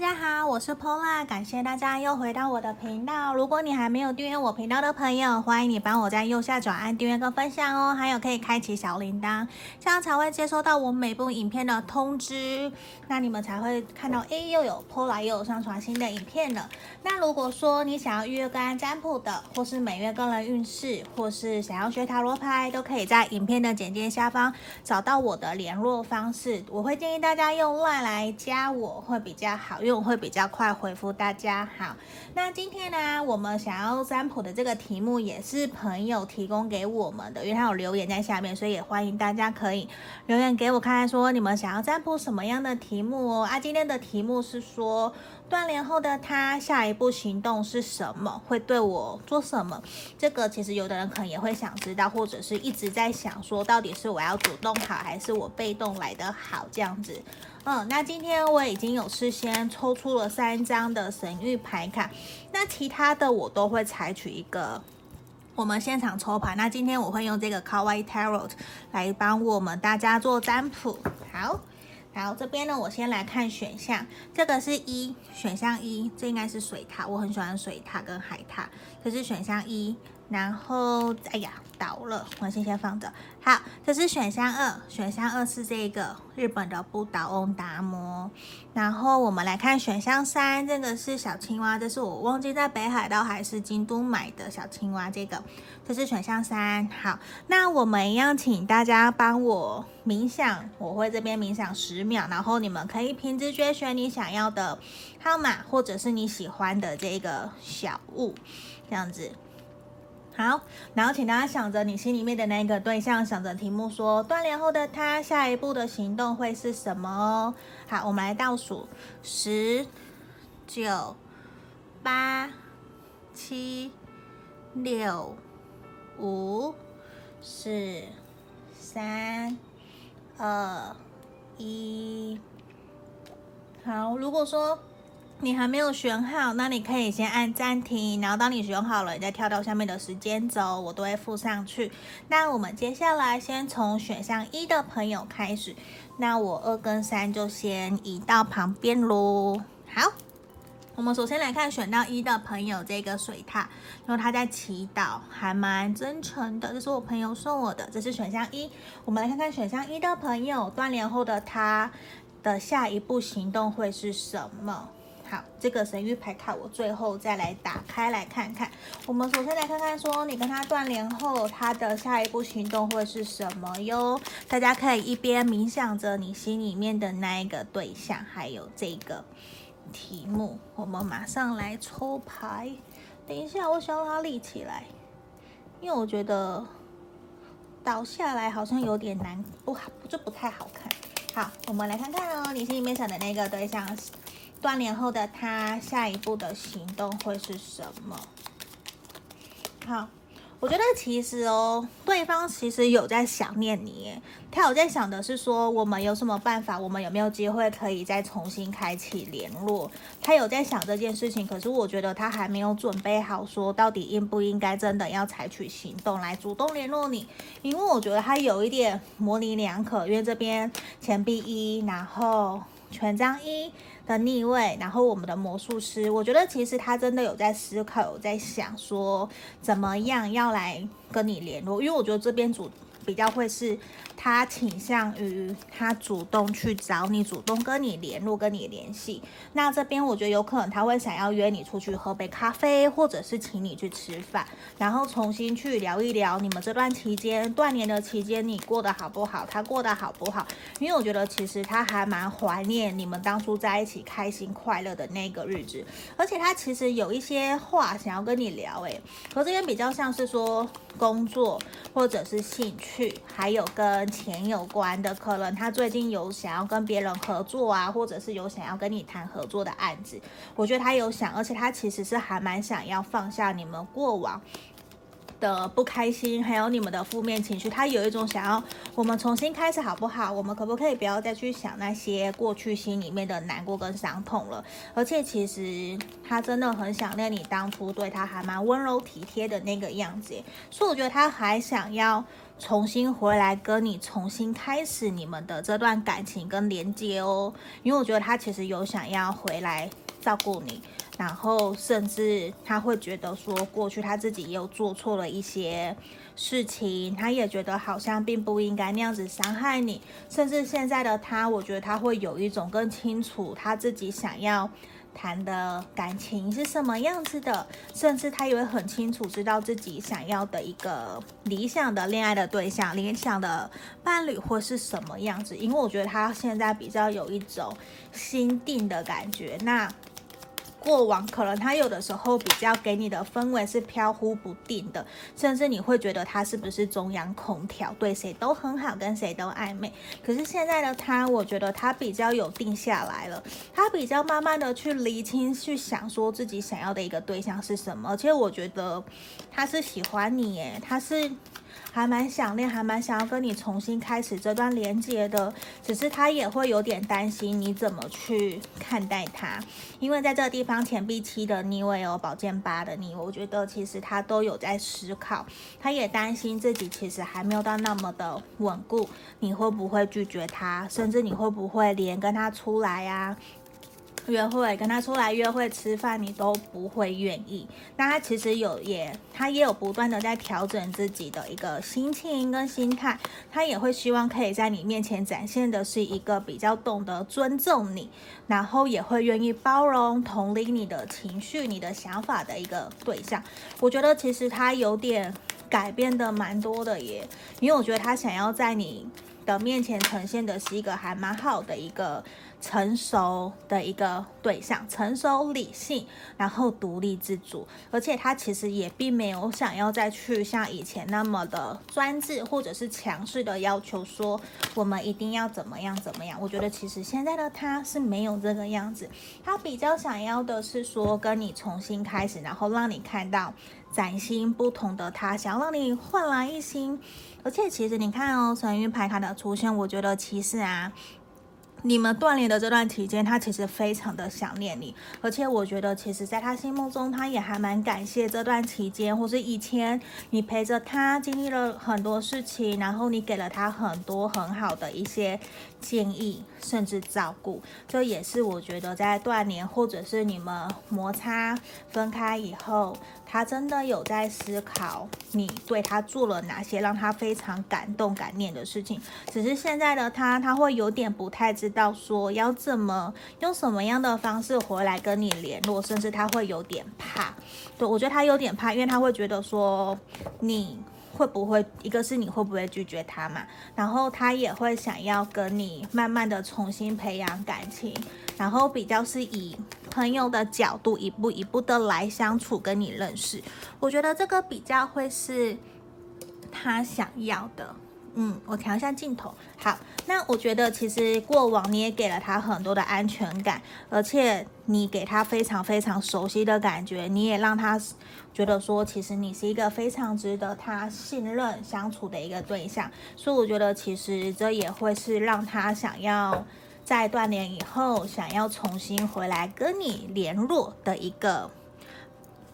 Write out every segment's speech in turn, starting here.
大家好，我是 Pola，感谢大家又回到我的频道。如果你还没有订阅我频道的朋友，欢迎你帮我在右下角按订阅跟分享哦，还有可以开启小铃铛，这样才会接收到我每部影片的通知。那你们才会看到，哎，又有 Pola 又有上传新的影片了。那如果说你想要预约个案占卜的，或是每月个人运势，或是想要学塔罗牌，都可以在影片的简介下方找到我的联络方式。我会建议大家用 LINE 来加我，会比较好。因为我会比较快回复大家。好，那今天呢，我们想要占卜的这个题目也是朋友提供给我们的，因为他有留言在下面，所以也欢迎大家可以留言给我看看，说你们想要占卜什么样的题目哦。啊，今天的题目是说断联后的他下一步行动是什么，会对我做什么？这个其实有的人可能也会想知道，或者是一直在想说，到底是我要主动好，还是我被动来的好？这样子。嗯，那今天我已经有事先抽出了三张的神谕牌卡，那其他的我都会采取一个我们现场抽牌。那今天我会用这个 kawai Tarot 来帮我们大家做占卜。好，好，这边呢，我先来看选项，这个是一选项一，这应该是水塔，我很喜欢水塔跟海塔，可是选项一。然后，哎呀，倒了，我先先放着。好，这是选项二，选项二是这个日本的不倒翁达摩。然后我们来看选项三，这个是小青蛙，这是我忘记在北海道还是京都买的小青蛙。这个，这是选项三。好，那我们一样，请大家帮我冥想，我会这边冥想十秒，然后你们可以凭直觉选你想要的号码，或者是你喜欢的这个小物，这样子。好，然后请大家想着你心里面的那个对象，想着题目说断联后的他下一步的行动会是什么哦。好，我们来倒数：十、九、八、七、六、五、四、三、二、一。好，如果说。你还没有选好，那你可以先按暂停，然后当你选好了，你再跳到下面的时间轴，我都会附上去。那我们接下来先从选项一的朋友开始，那我二跟三就先移到旁边喽。好，我们首先来看选到一的朋友这个水獭，因为他在祈祷，还蛮真诚的，这是我朋友送我的，这是选项一。我们来看看选项一的朋友断联后的他的下一步行动会是什么？好，这个神諭牌卡我最后再来打开来看看。我们首先来看看，说你跟他断联后，他的下一步行动会是什么哟？大家可以一边冥想着你心里面的那一个对象，还有这个题目。我们马上来抽牌。等一下，我想要它立起来，因为我觉得倒下来好像有点难，不好，就不太好看。好，我们来看看哦，你心里面想的那个对象。断联后的他下一步的行动会是什么？好，我觉得其实哦，对方其实有在想念你，他有在想的是说，我们有什么办法，我们有没有机会可以再重新开启联络？他有在想这件事情，可是我觉得他还没有准备好，说到底应不应该真的要采取行动来主动联络你，因为我觉得他有一点模棱两可，因为这边钱币一，然后权杖一。的逆位，然后我们的魔术师，我觉得其实他真的有在思考，有在想说怎么样要来跟你联络，因为我觉得这边主。比较会是他倾向于他主动去找你，主动跟你联络，跟你联系。那这边我觉得有可能他会想要约你出去喝杯咖啡，或者是请你去吃饭，然后重新去聊一聊你们这段期间断联的期间你过得好不好，他过得好不好？因为我觉得其实他还蛮怀念你们当初在一起开心快乐的那个日子，而且他其实有一些话想要跟你聊，诶，和这边比较像是说工作或者是兴趣。还有跟钱有关的，可能他最近有想要跟别人合作啊，或者是有想要跟你谈合作的案子。我觉得他有想，而且他其实是还蛮想要放下你们过往的不开心，还有你们的负面情绪，他有一种想要我们重新开始，好不好？我们可不可以不要再去想那些过去心里面的难过跟伤痛了？而且其实他真的很想念你当初对他还蛮温柔体贴的那个样子，所以我觉得他还想要重新回来跟你重新开始你们的这段感情跟连接哦，因为我觉得他其实有想要回来照顾你。然后，甚至他会觉得说，过去他自己也有做错了一些事情，他也觉得好像并不应该那样子伤害你。甚至现在的他，我觉得他会有一种更清楚他自己想要谈的感情是什么样子的，甚至他也会很清楚知道自己想要的一个理想的恋爱的对象、理想的伴侣或是什么样子。因为我觉得他现在比较有一种心定的感觉。那。过往可能他有的时候比较给你的氛围是飘忽不定的，甚至你会觉得他是不是中央空调，对谁都很好，跟谁都暧昧。可是现在的他，我觉得他比较有定下来了，他比较慢慢的去厘清，去想说自己想要的一个对象是什么。而且我觉得他是喜欢你，耶，他是。还蛮想念，还蛮想要跟你重新开始这段连接的，只是他也会有点担心你怎么去看待他，因为在这个地方钱币七的逆位哦，宝剑八的逆位，我觉得其实他都有在思考，他也担心自己其实还没有到那么的稳固，你会不会拒绝他，甚至你会不会连跟他出来呀、啊？约会跟他出来约会吃饭，你都不会愿意。那他其实有也，他也有不断的在调整自己的一个心情跟心态。他也会希望可以在你面前展现的是一个比较懂得尊重你，然后也会愿意包容、同理你的情绪、你的想法的一个对象。我觉得其实他有点改变的蛮多的耶，因为我觉得他想要在你的面前呈现的是一个还蛮好的一个。成熟的一个对象，成熟理性，然后独立自主，而且他其实也并没有想要再去像以前那么的专制或者是强势的要求说我们一定要怎么样怎么样。我觉得其实现在的他是没有这个样子，他比较想要的是说跟你重新开始，然后让你看到崭新不同的他，想要让你焕然一新。而且其实你看哦，神諭牌卡的出现，我觉得其实啊。你们锻炼的这段期间，他其实非常的想念你，而且我觉得，其实在他心目中，他也还蛮感谢这段期间，或是以前你陪着他经历了很多事情，然后你给了他很多很好的一些建议，甚至照顾。这也是我觉得在断联，或者是你们摩擦分开以后，他真的有在思考你对他做了哪些让他非常感动感念的事情。只是现在的他，他会有点不太知。道说要怎么用什么样的方式回来跟你联络，甚至他会有点怕。对，我觉得他有点怕，因为他会觉得说你会不会，一个是你会不会拒绝他嘛，然后他也会想要跟你慢慢的重新培养感情，然后比较是以朋友的角度一步一步的来相处跟你认识。我觉得这个比较会是他想要的。嗯，我调一下镜头。好，那我觉得其实过往你也给了他很多的安全感，而且你给他非常非常熟悉的感觉，你也让他觉得说，其实你是一个非常值得他信任相处的一个对象。所以我觉得其实这也会是让他想要在断联以后，想要重新回来跟你联络的一个。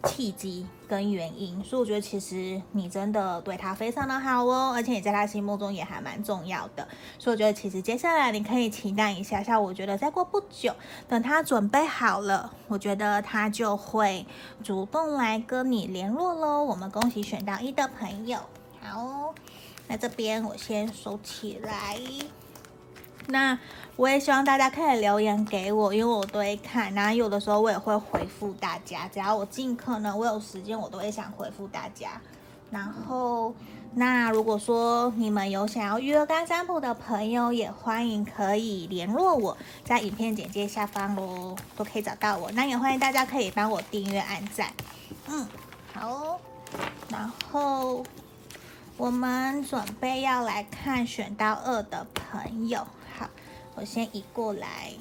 契机跟原因，所以我觉得其实你真的对他非常的好哦，而且你在他心目中也还蛮重要的，所以我觉得其实接下来你可以期待一下，像我觉得再过不久，等他准备好了，我觉得他就会主动来跟你联络喽。我们恭喜选到一的朋友，好，那这边我先收起来。那我也希望大家可以留言给我，因为我都会看，然后有的时候我也会回复大家，只要我尽可能我有时间，我都会想回复大家。然后，那如果说你们有想要约干占卜的朋友，也欢迎可以联络我，在影片简介下方喽，都可以找到我。那也欢迎大家可以帮我订阅、按赞。嗯，好。然后我们准备要来看选到二的朋友。我先移过来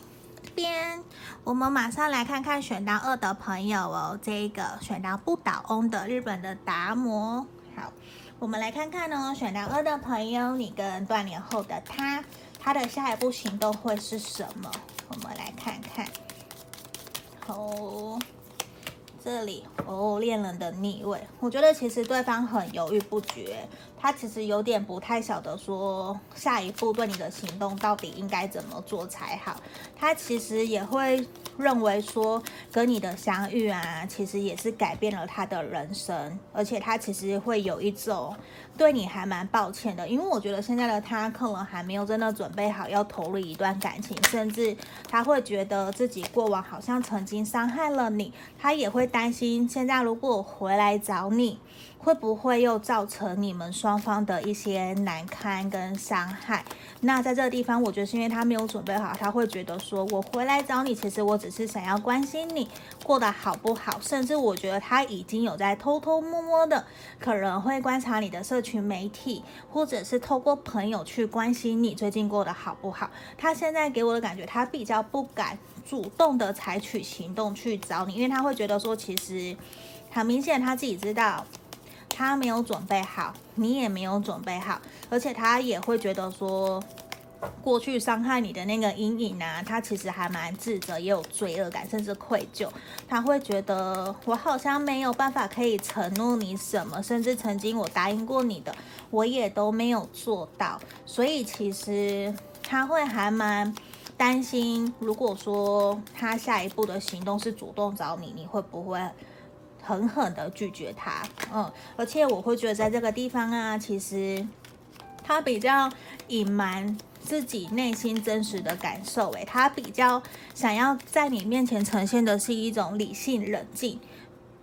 这边，我们马上来看看选到二的朋友哦。这一个选到不倒翁的日本的达摩，好，我们来看看呢，选到二的朋友，你跟断联后的他，他的下一步行动会是什么？我们来看看。哦。这里哦，恋人的逆位，我觉得其实对方很犹豫不决，他其实有点不太晓得说下一步对你的行动到底应该怎么做才好，他其实也会。认为说跟你的相遇啊，其实也是改变了他的人生，而且他其实会有一种对你还蛮抱歉的，因为我觉得现在的他可能还没有真的准备好要投入一段感情，甚至他会觉得自己过往好像曾经伤害了你，他也会担心现在如果回来找你。会不会又造成你们双双方的一些难堪跟伤害？那在这个地方，我觉得是因为他没有准备好，他会觉得说，我回来找你，其实我只是想要关心你过得好不好。甚至我觉得他已经有在偷偷摸摸的，可能会观察你的社群媒体，或者是透过朋友去关心你最近过得好不好。他现在给我的感觉，他比较不敢主动的采取行动去找你，因为他会觉得说，其实很明显他自己知道。他没有准备好，你也没有准备好，而且他也会觉得说，过去伤害你的那个阴影啊，他其实还蛮自责，也有罪恶感，甚至愧疚。他会觉得我好像没有办法可以承诺你什么，甚至曾经我答应过你的，我也都没有做到。所以其实他会还蛮担心，如果说他下一步的行动是主动找你，你会不会？狠狠的拒绝他，嗯，而且我会觉得在这个地方啊，其实他比较隐瞒自己内心真实的感受，诶，他比较想要在你面前呈现的是一种理性冷静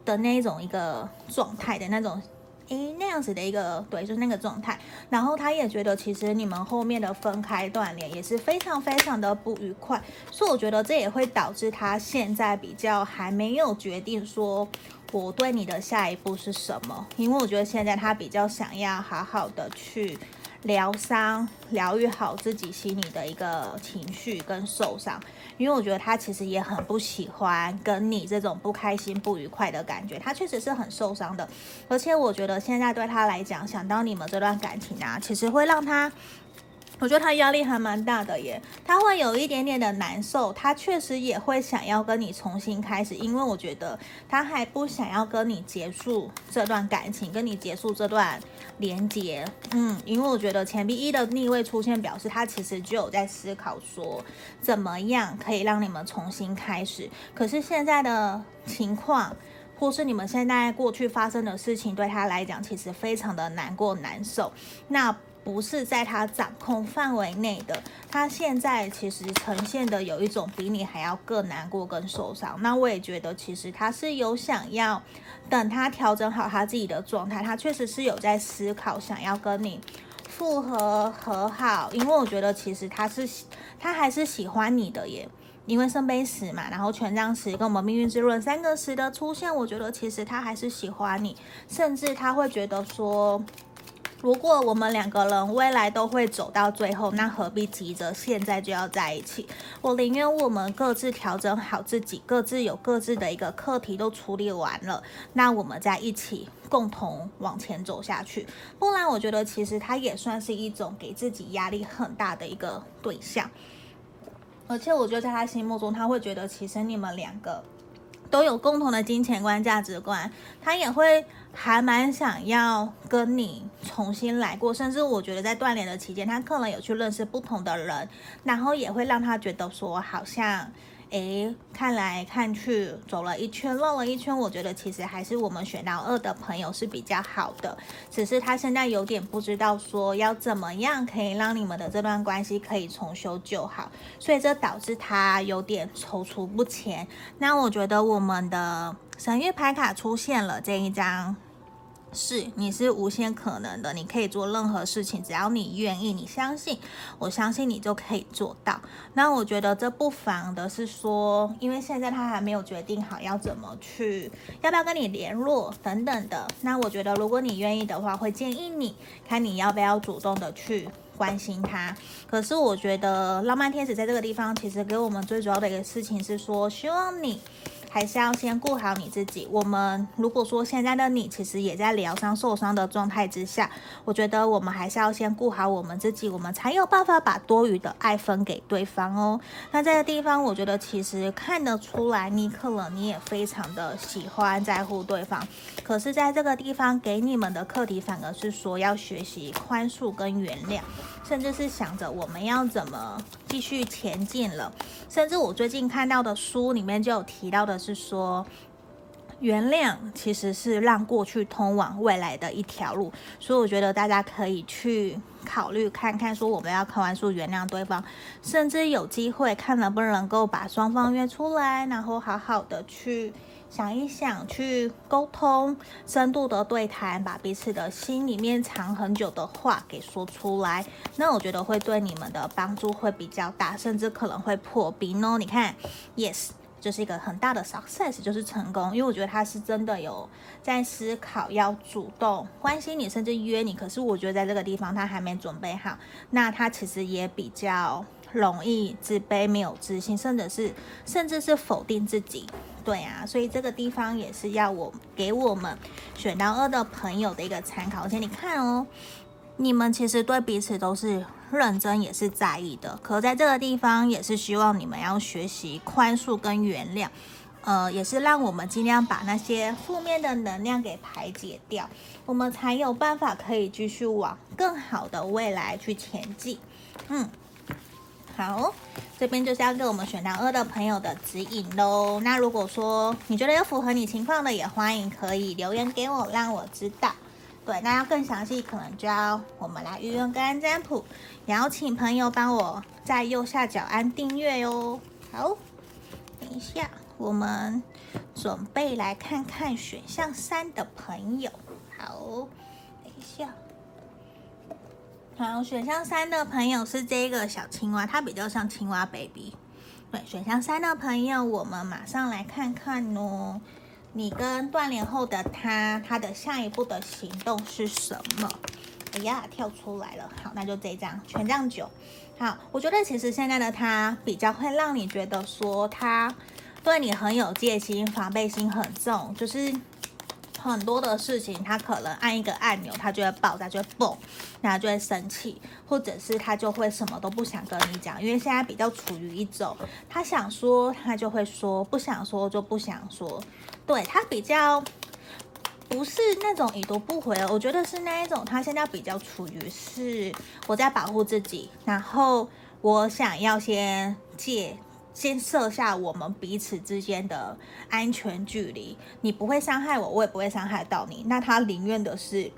的那一种一个状态的那种，诶，那样子的一个，对，就是那个状态。然后他也觉得其实你们后面的分开断联也是非常非常的不愉快，所以我觉得这也会导致他现在比较还没有决定说。我对你的下一步是什么？因为我觉得现在他比较想要好好的去疗伤，疗愈好自己心里的一个情绪跟受伤。因为我觉得他其实也很不喜欢跟你这种不开心、不愉快的感觉，他确实是很受伤的。而且我觉得现在对他来讲，想到你们这段感情啊，其实会让他。我觉得他压力还蛮大的耶，他会有一点点的难受，他确实也会想要跟你重新开始，因为我觉得他还不想要跟你结束这段感情，跟你结束这段连接。嗯，因为我觉得钱币一的逆位出现，表示他其实就有在思考说，怎么样可以让你们重新开始。可是现在的情况，或是你们现在过去发生的事情，对他来讲其实非常的难过难受。那。不是在他掌控范围内的，他现在其实呈现的有一种比你还要更难过、更受伤。那我也觉得，其实他是有想要等他调整好他自己的状态，他确实是有在思考想要跟你复合和好。因为我觉得，其实他是他还是喜欢你的耶。因为圣杯十嘛，然后权杖十跟我们命运之轮三个十的出现，我觉得其实他还是喜欢你，甚至他会觉得说。如果我们两个人未来都会走到最后，那何必急着现在就要在一起？我宁愿我们各自调整好自己，各自有各自的一个课题都处理完了，那我们再一起共同往前走下去。不然，我觉得其实他也算是一种给自己压力很大的一个对象。而且，我觉得在他心目中，他会觉得其实你们两个。都有共同的金钱观、价值观，他也会还蛮想要跟你重新来过，甚至我觉得在断联的期间，他可能有去认识不同的人，然后也会让他觉得说好像。诶，看来看去走了一圈，绕了一圈，我觉得其实还是我们选到二的朋友是比较好的，只是他现在有点不知道说要怎么样可以让你们的这段关系可以重修旧好，所以这导致他有点踌躇不前。那我觉得我们的神諭牌卡出现了这一张。是，你是无限可能的，你可以做任何事情，只要你愿意，你相信，我相信你就可以做到。那我觉得这不妨的是说，因为现在他还没有决定好要怎么去，要不要跟你联络等等的。那我觉得如果你愿意的话，会建议你看你要不要主动的去关心他。可是我觉得浪漫天使在这个地方，其实给我们最主要的一个事情是说，希望你。还是要先顾好你自己。我们如果说现在的你其实也在疗伤、受伤的状态之下，我觉得我们还是要先顾好我们自己，我们才有办法把多余的爱分给对方哦。那这个地方，我觉得其实看得出来，你可能你也非常的喜欢在乎对方，可是在这个地方给你们的课题反而是说要学习宽恕跟原谅，甚至是想着我们要怎么继续前进了。甚至我最近看到的书里面就有提到的是说，原谅其实是让过去通往未来的一条路，所以我觉得大家可以去考虑看看，说我们要看完书原谅对方，甚至有机会看能不能够把双方约出来，然后好好的去想一想，去沟通，深度的对谈，把彼此的心里面藏很久的话给说出来，那我觉得会对你们的帮助会比较大，甚至可能会破冰哦。你看，yes。就是一个很大的 success，就是成功，因为我觉得他是真的有在思考要主动关心你，甚至约你。可是我觉得在这个地方他还没准备好，那他其实也比较容易自卑、没有自信，甚至是甚至是否定自己。对啊，所以这个地方也是要我给我们选到二的朋友的一个参考。而且你看哦，你们其实对彼此都是。认真也是在意的，可在这个地方也是希望你们要学习宽恕跟原谅，呃，也是让我们尽量把那些负面的能量给排解掉，我们才有办法可以继续往更好的未来去前进。嗯，好，这边就是要给我们选到二的朋友的指引喽。那如果说你觉得有符合你情况的，也欢迎可以留言给我，让我知道。对，那要更详细，可能就要我们来预约个安占卜，然后请朋友帮我在右下角按订阅哟。好，等一下，我们准备来看看选项三的朋友。好，好，选项三的朋友是这个小青蛙，它比较像青蛙 baby。对，选项三的朋友，我们马上来看看哦。你跟断联后的他，他的下一步的行动是什么？哎呀，跳出来了。好，那就这张权杖九。好，我觉得其实现在的他比较会让你觉得说他对你很有戒心，防备心很重，就是。很多的事情，他可能按一个按钮，他就会爆炸，就会蹦，然后就会生气，或者是他就会什么都不想跟你讲，因为现在比较处于一种，他想说他就会说，不想说就不想说，对，他比较不是那种已读不回，我觉得是那一种，他现在比较处于是我在保护自己，然后我想要先戒。先设下我们彼此之间的安全距离，你不会伤害我，我也不会伤害到你。那他宁愿的是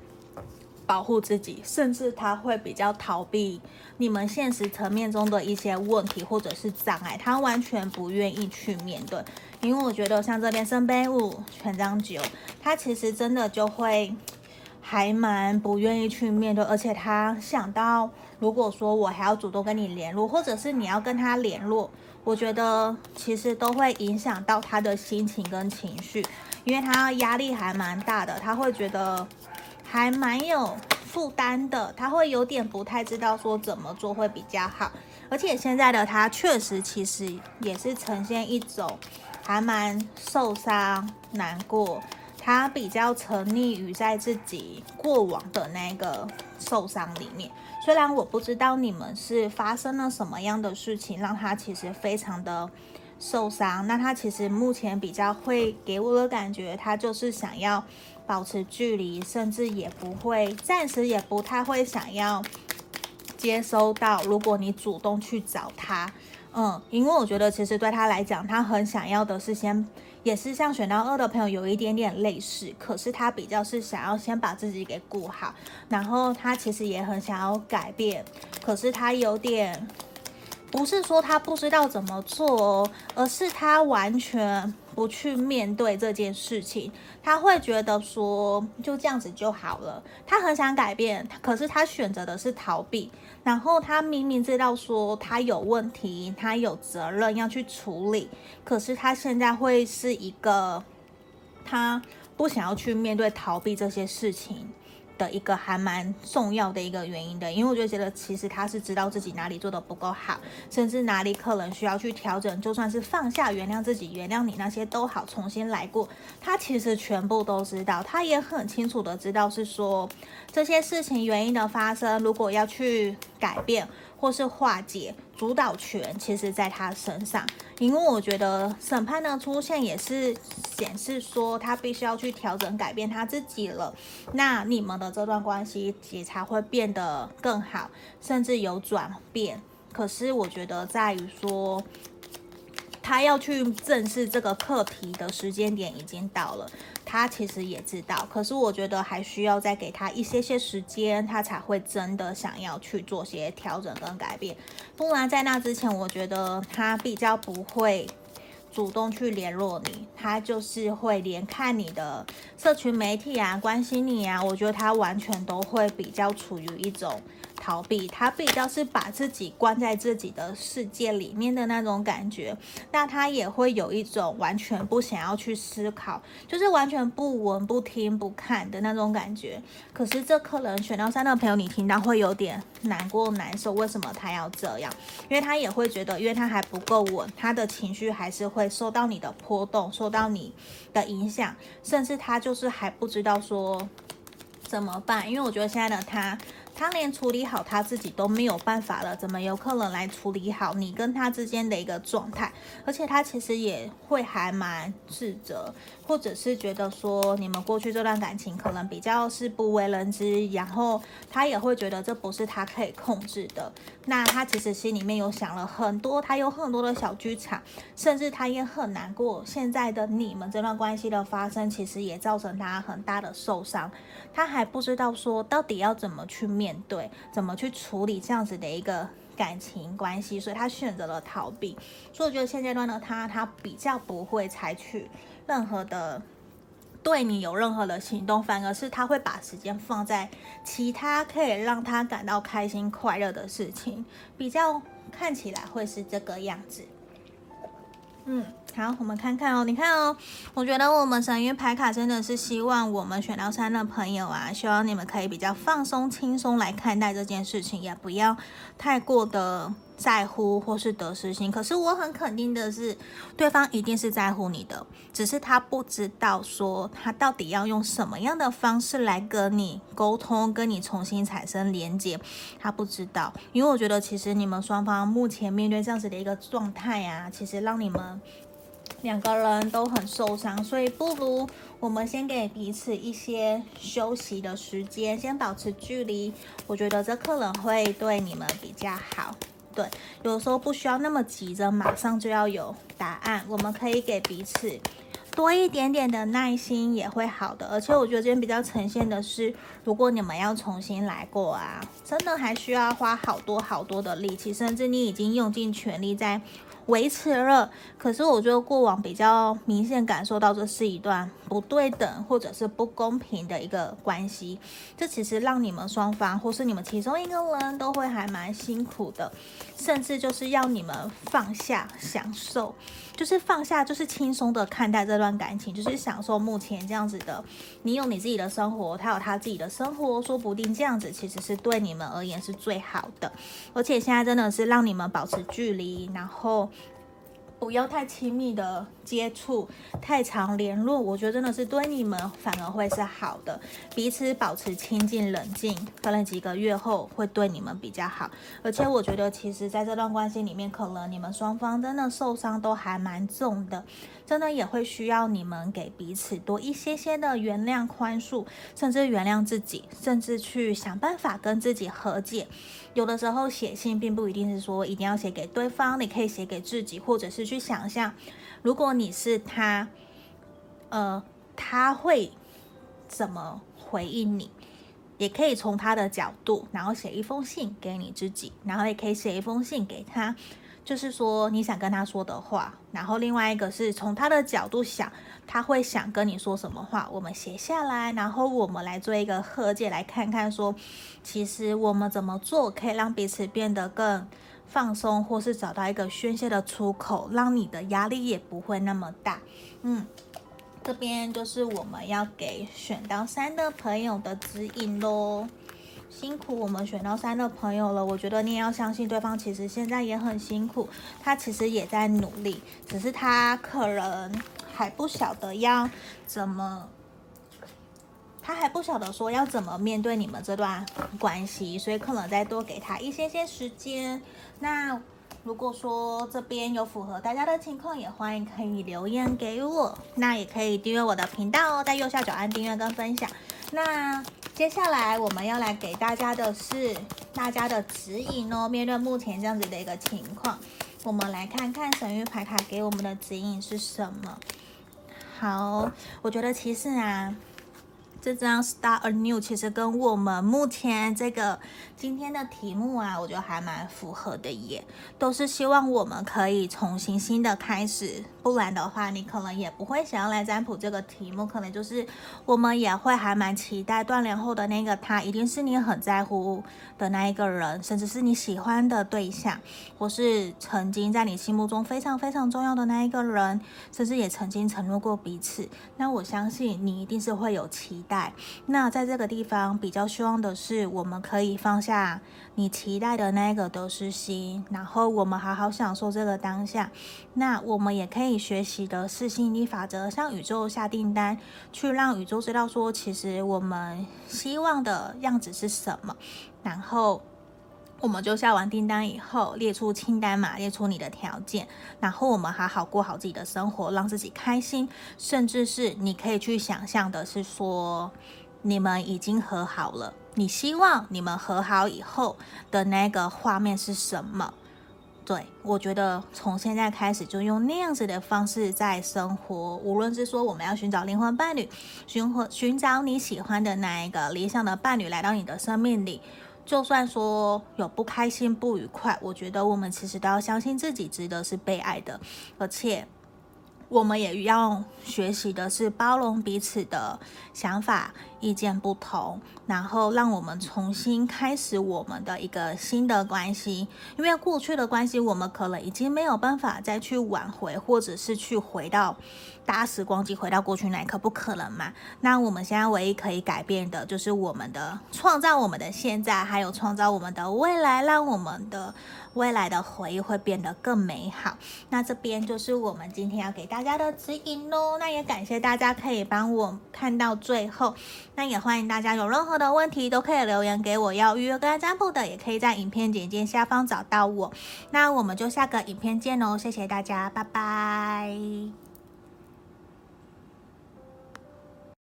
保护自己，甚至他会比较逃避你们现实层面中的一些问题或者是障碍，他完全不愿意去面对。因为我觉得像这边圣杯五、权杖九，他其实真的就会还蛮不愿意去面对，而且他想到，如果说我还要主动跟你联络，或者是你要跟他联络。我觉得其实都会影响到他的心情跟情绪，因为他压力还蛮大的，他会觉得还蛮有负担的，他会有点不太知道说怎么做会比较好。而且现在的他确实其实也是呈现一种还蛮受伤、难过，他比较沉溺于在自己过往的那个受伤里面。虽然我不知道你们是发生了什么样的事情，让他其实非常的受伤。那他其实目前比较会给我的感觉，他就是想要保持距离，甚至也不会，暂时也不太会想要接收到。如果你主动去找他，嗯，因为我觉得其实对他来讲，他很想要的是先。也是像选到二的朋友有一点点类似，可是他比较是想要先把自己给顾好，然后他其实也很想要改变，可是他有点不是说他不知道怎么做哦，而是他完全不去面对这件事情，他会觉得说就这样子就好了，他很想改变，可是他选择的是逃避。然后他明明知道说他有问题，他有责任要去处理，可是他现在会是一个他不想要去面对、逃避这些事情的一个还蛮重要的一个原因的，因为我就觉得其实他是知道自己哪里做的不够好，甚至哪里可能需要去调整，就算是放下、原谅自己、原谅你那些都好，重新来过，他其实全部都知道，他也很清楚的知道是说这些事情原因的发生，如果要去改变。或是化解，主导权其实在他身上，因为我觉得审判的出现也是显示说他必须要去调整、改变他自己了。那你们的这段关系也才会变得更好，甚至有转变。可是我觉得在于说，他要去正视这个课题的时间点已经到了。他其实也知道，可是我觉得还需要再给他一些些时间，他才会真的想要去做些调整跟改变。不然在那之前，我觉得他比较不会主动去联络你，他就是会连看你的社群媒体啊，关心你啊，我觉得他完全都会比较处于一种。逃避，他比较是把自己关在自己的世界里面的那种感觉，那他也会有一种完全不想要去思考，就是完全不闻不听不看的那种感觉。可是这可能选到三的朋友，你听到会有点难过难受。为什么他要这样？因为他也会觉得，因为他还不够稳，他的情绪还是会受到你的波动，受到你的影响，甚至他就是还不知道说怎么办。因为我觉得现在的他。他连处理好他自己都没有办法了，怎么有可能来处理好你跟他之间的一个状态？而且他其实也会还蛮自责，或者是觉得说你们过去这段感情可能比较是不为人知，然后他也会觉得这不是他可以控制的。那他其实心里面有想了很多，他有很多的小剧场，甚至他也很难过。现在的你们这段关系的发生，其实也造成他很大的受伤。他还不知道说到底要怎么去面对，怎么去处理这样子的一个感情关系，所以他选择了逃避。所以我觉得现阶段的他，他比较不会采取任何的对你有任何的行动，反而是他会把时间放在其他可以让他感到开心快乐的事情，比较看起来会是这个样子。嗯。好，我们看看哦。你看哦，我觉得我们神諭牌卡真的是希望我们选到三的朋友啊，希望你们可以比较放松、轻松来看待这件事情，也不要太过的在乎或是得失心。可是我很肯定的是，对方一定是在乎你的，只是他不知道说他到底要用什么样的方式来跟你沟通，跟你重新产生连接，他不知道。因为我觉得其实你们双方目前面对这样子的一个状态啊，其实让你们。两个人都很受伤，所以不如我们先给彼此一些休息的时间，先保持距离。我觉得这可能会对你们比较好。对，有时候不需要那么急着马上就要有答案，我们可以给彼此多一点点的耐心，也会好的。而且我觉得这边比较呈现的是，如果你们要重新来过啊，真的还需要花好多好多的力气，甚至你已经用尽全力在。维持了，可是我觉得过往比较明显感受到这是一段不对等或者是不公平的一个关系，这其实让你们双方或是你们其中一个人都会还蛮辛苦的，甚至就是要你们放下享受，就是放下就是轻松的看待这段感情，就是享受目前这样子的，你有你自己的生活，他有他自己的生活，说不定这样子其实是对你们而言是最好的，而且现在真的是让你们保持距离，然后。不要太亲密的接触，太常联络，我觉得真的是对你们反而会是好的。彼此保持亲近、冷静，可能几个月后会对你们比较好。而且我觉得，其实在这段关系里面，可能你们双方真的受伤都还蛮重的。真的也会需要你们给彼此多一些些的原谅、宽恕，甚至原谅自己，甚至去想办法跟自己和解。有的时候写信并不一定是说一定要写给对方，你可以写给自己，或者是去想象，如果你是他，呃，他会怎么回应你？也可以从他的角度，然后写一封信给你自己，然后也可以写一封信给他。就是说你想跟他说的话，然后另外一个是从他的角度想，他会想跟你说什么话，我们写下来，然后我们来做一个和解，来看看说，其实我们怎么做可以让彼此变得更放松，或是找到一个宣泄的出口，让你的压力也不会那么大。嗯，这边就是我们要给选到三的朋友的指引喽。辛苦我们选到三的朋友了，我觉得你也要相信对方，其实现在也很辛苦，他其实也在努力，只是他可能还不晓得要怎么，他还不晓得说要怎么面对你们这段关系，所以可能再多给他一些些时间。那如果说这边有符合大家的情况，也欢迎可以留言给我，那也可以订阅我的频道哦，在右下角按订阅跟分享。那接下来我们要来给大家的是大家的指引哦。面对目前这样子的一个情况，我们来看看神谕牌卡给我们的指引是什么。好，我觉得其实啊。这张 Start Anew 其实跟我们目前这个今天的题目啊，我觉得还蛮符合的耶，都是希望我们可以重新新的开始，不然的话，你可能也不会想要来占卜这个题目，可能就是我们也会还蛮期待断联后的那个他，一定是你很在乎的那一个人，甚至是你喜欢的对象，或是曾经在你心目中非常非常重要的那一个人，甚至也曾经承诺过彼此，那我相信你一定是会有期待。那在这个地方比较希望的是，我们可以放下你期待的那个得失心，然后我们好好享受这个当下。那我们也可以学习的是吸引力法则，向宇宙下订单，去让宇宙知道说，其实我们希望的样子是什么，然后。我们就下完订单以后，列出清单嘛，列出你的条件，然后我们好好过好自己的生活，让自己开心，甚至是你可以去想象的是说，你们已经和好了，你希望你们和好以后的那个画面是什么？对，我觉得从现在开始就用那样子的方式在生活，无论是说我们要寻找灵魂伴侣，寻或寻找你喜欢的那一个理想的伴侣来到你的生命里。就算说有不开心、不愉快，我觉得我们其实都要相信自己值得是被爱的，而且我们也要学习的是包容彼此的想法。意见不同，然后让我们重新开始我们的一个新的关系。因为过去的关系，我们可能已经没有办法再去挽回，或者是去回到搭时光机回到过去那一刻，不可能嘛？那我们现在唯一可以改变的，就是我们的创造我们的现在，还有创造我们的未来，让我们的未来的回忆会变得更美好。那这边就是我们今天要给大家的指引喽。那也感谢大家可以帮我看到最后。那也欢迎大家有任何的问题都可以留言给我，要预约跟占卜的，也可以在影片简介下方找到我。那我们就下个影片见喽，谢谢大家，拜拜。